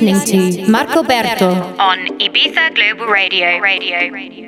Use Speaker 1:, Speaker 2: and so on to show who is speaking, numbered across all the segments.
Speaker 1: Listening to Marco Berto
Speaker 2: on Ibiza Global. Radio. Radio. Radio.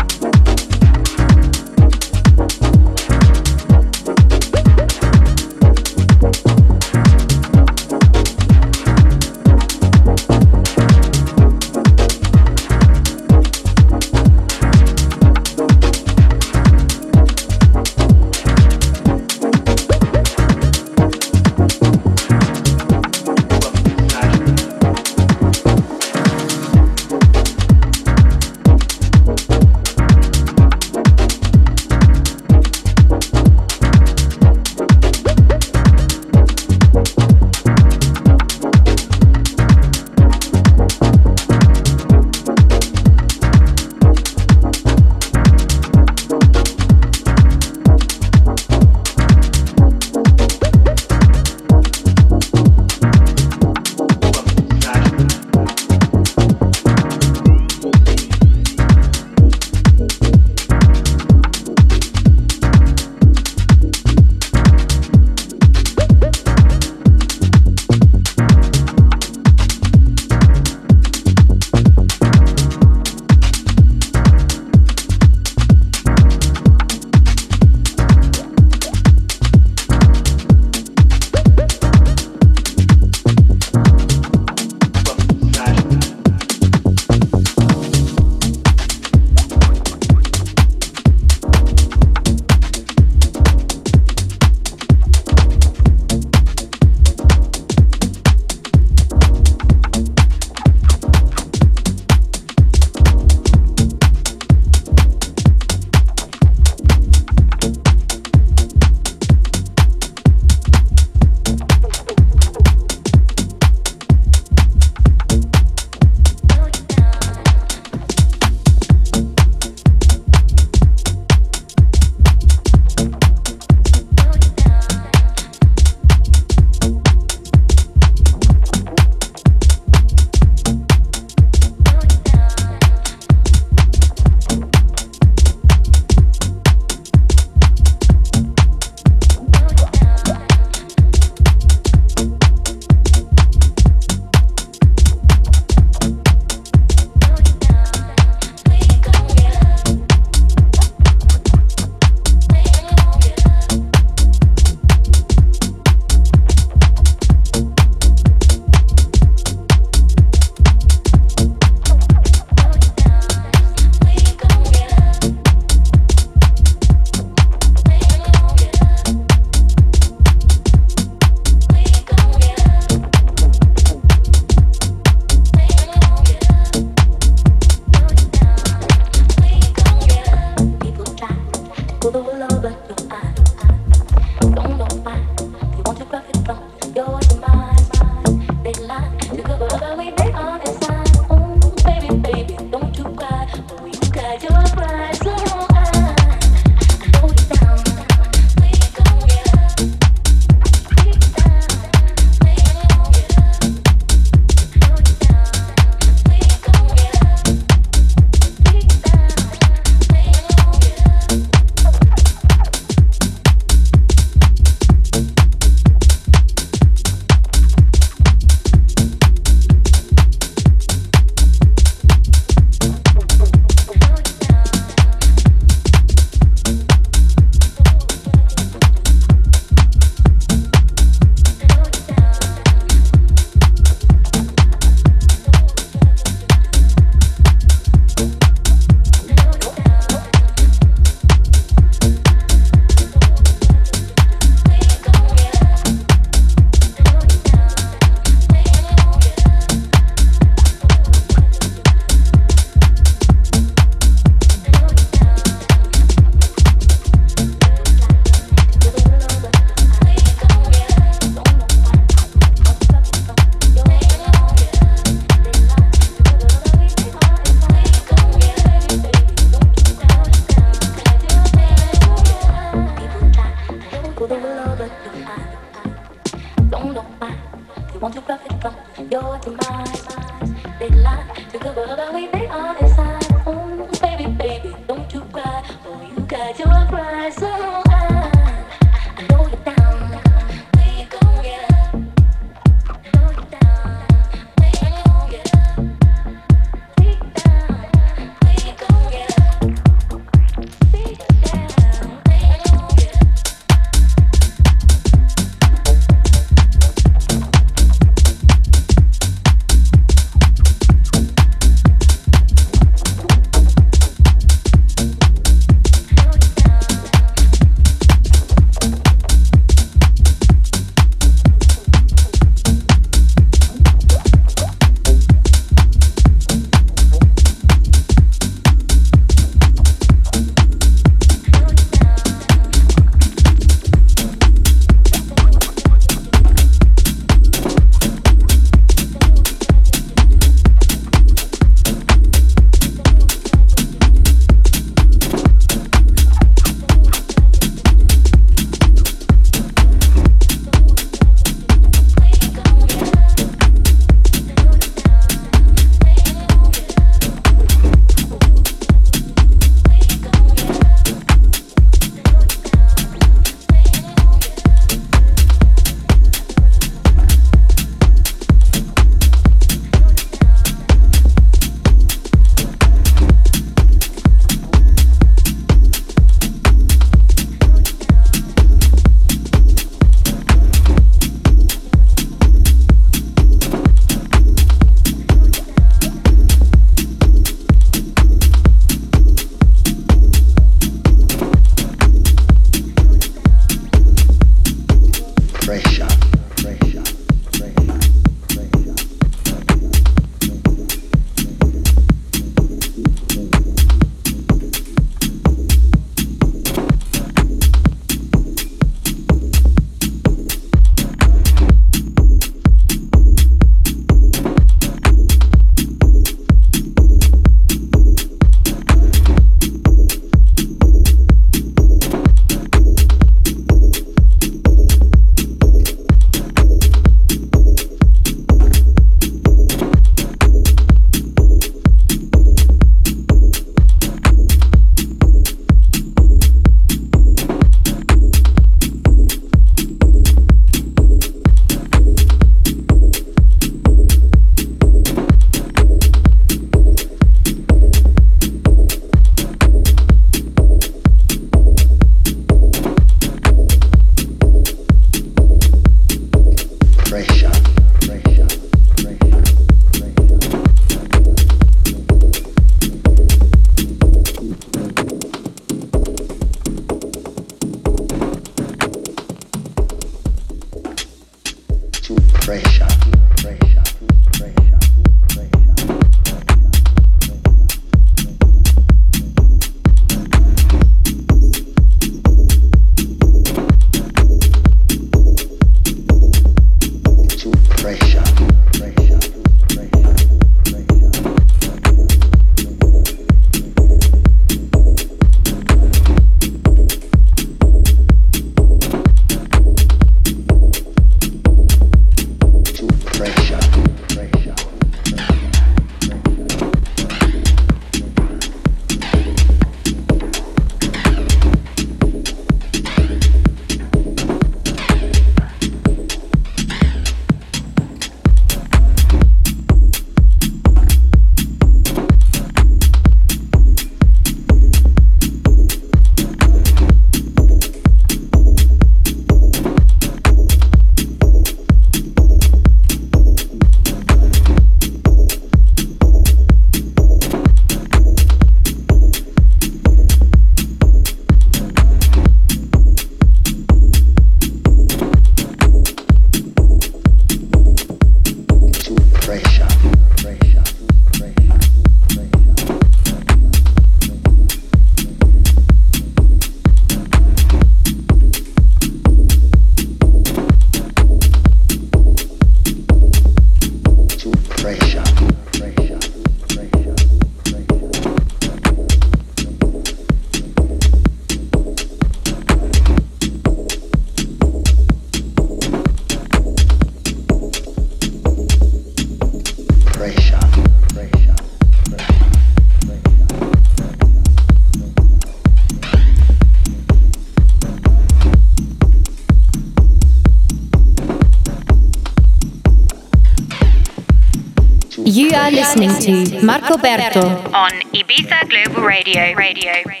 Speaker 1: Listening to Marco Berto
Speaker 2: on Ibiza Global Radio. Radio.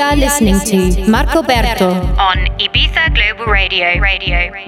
Speaker 1: Are listening to Marco Berto
Speaker 2: on Ibiza Global Radio. Radio. Radio.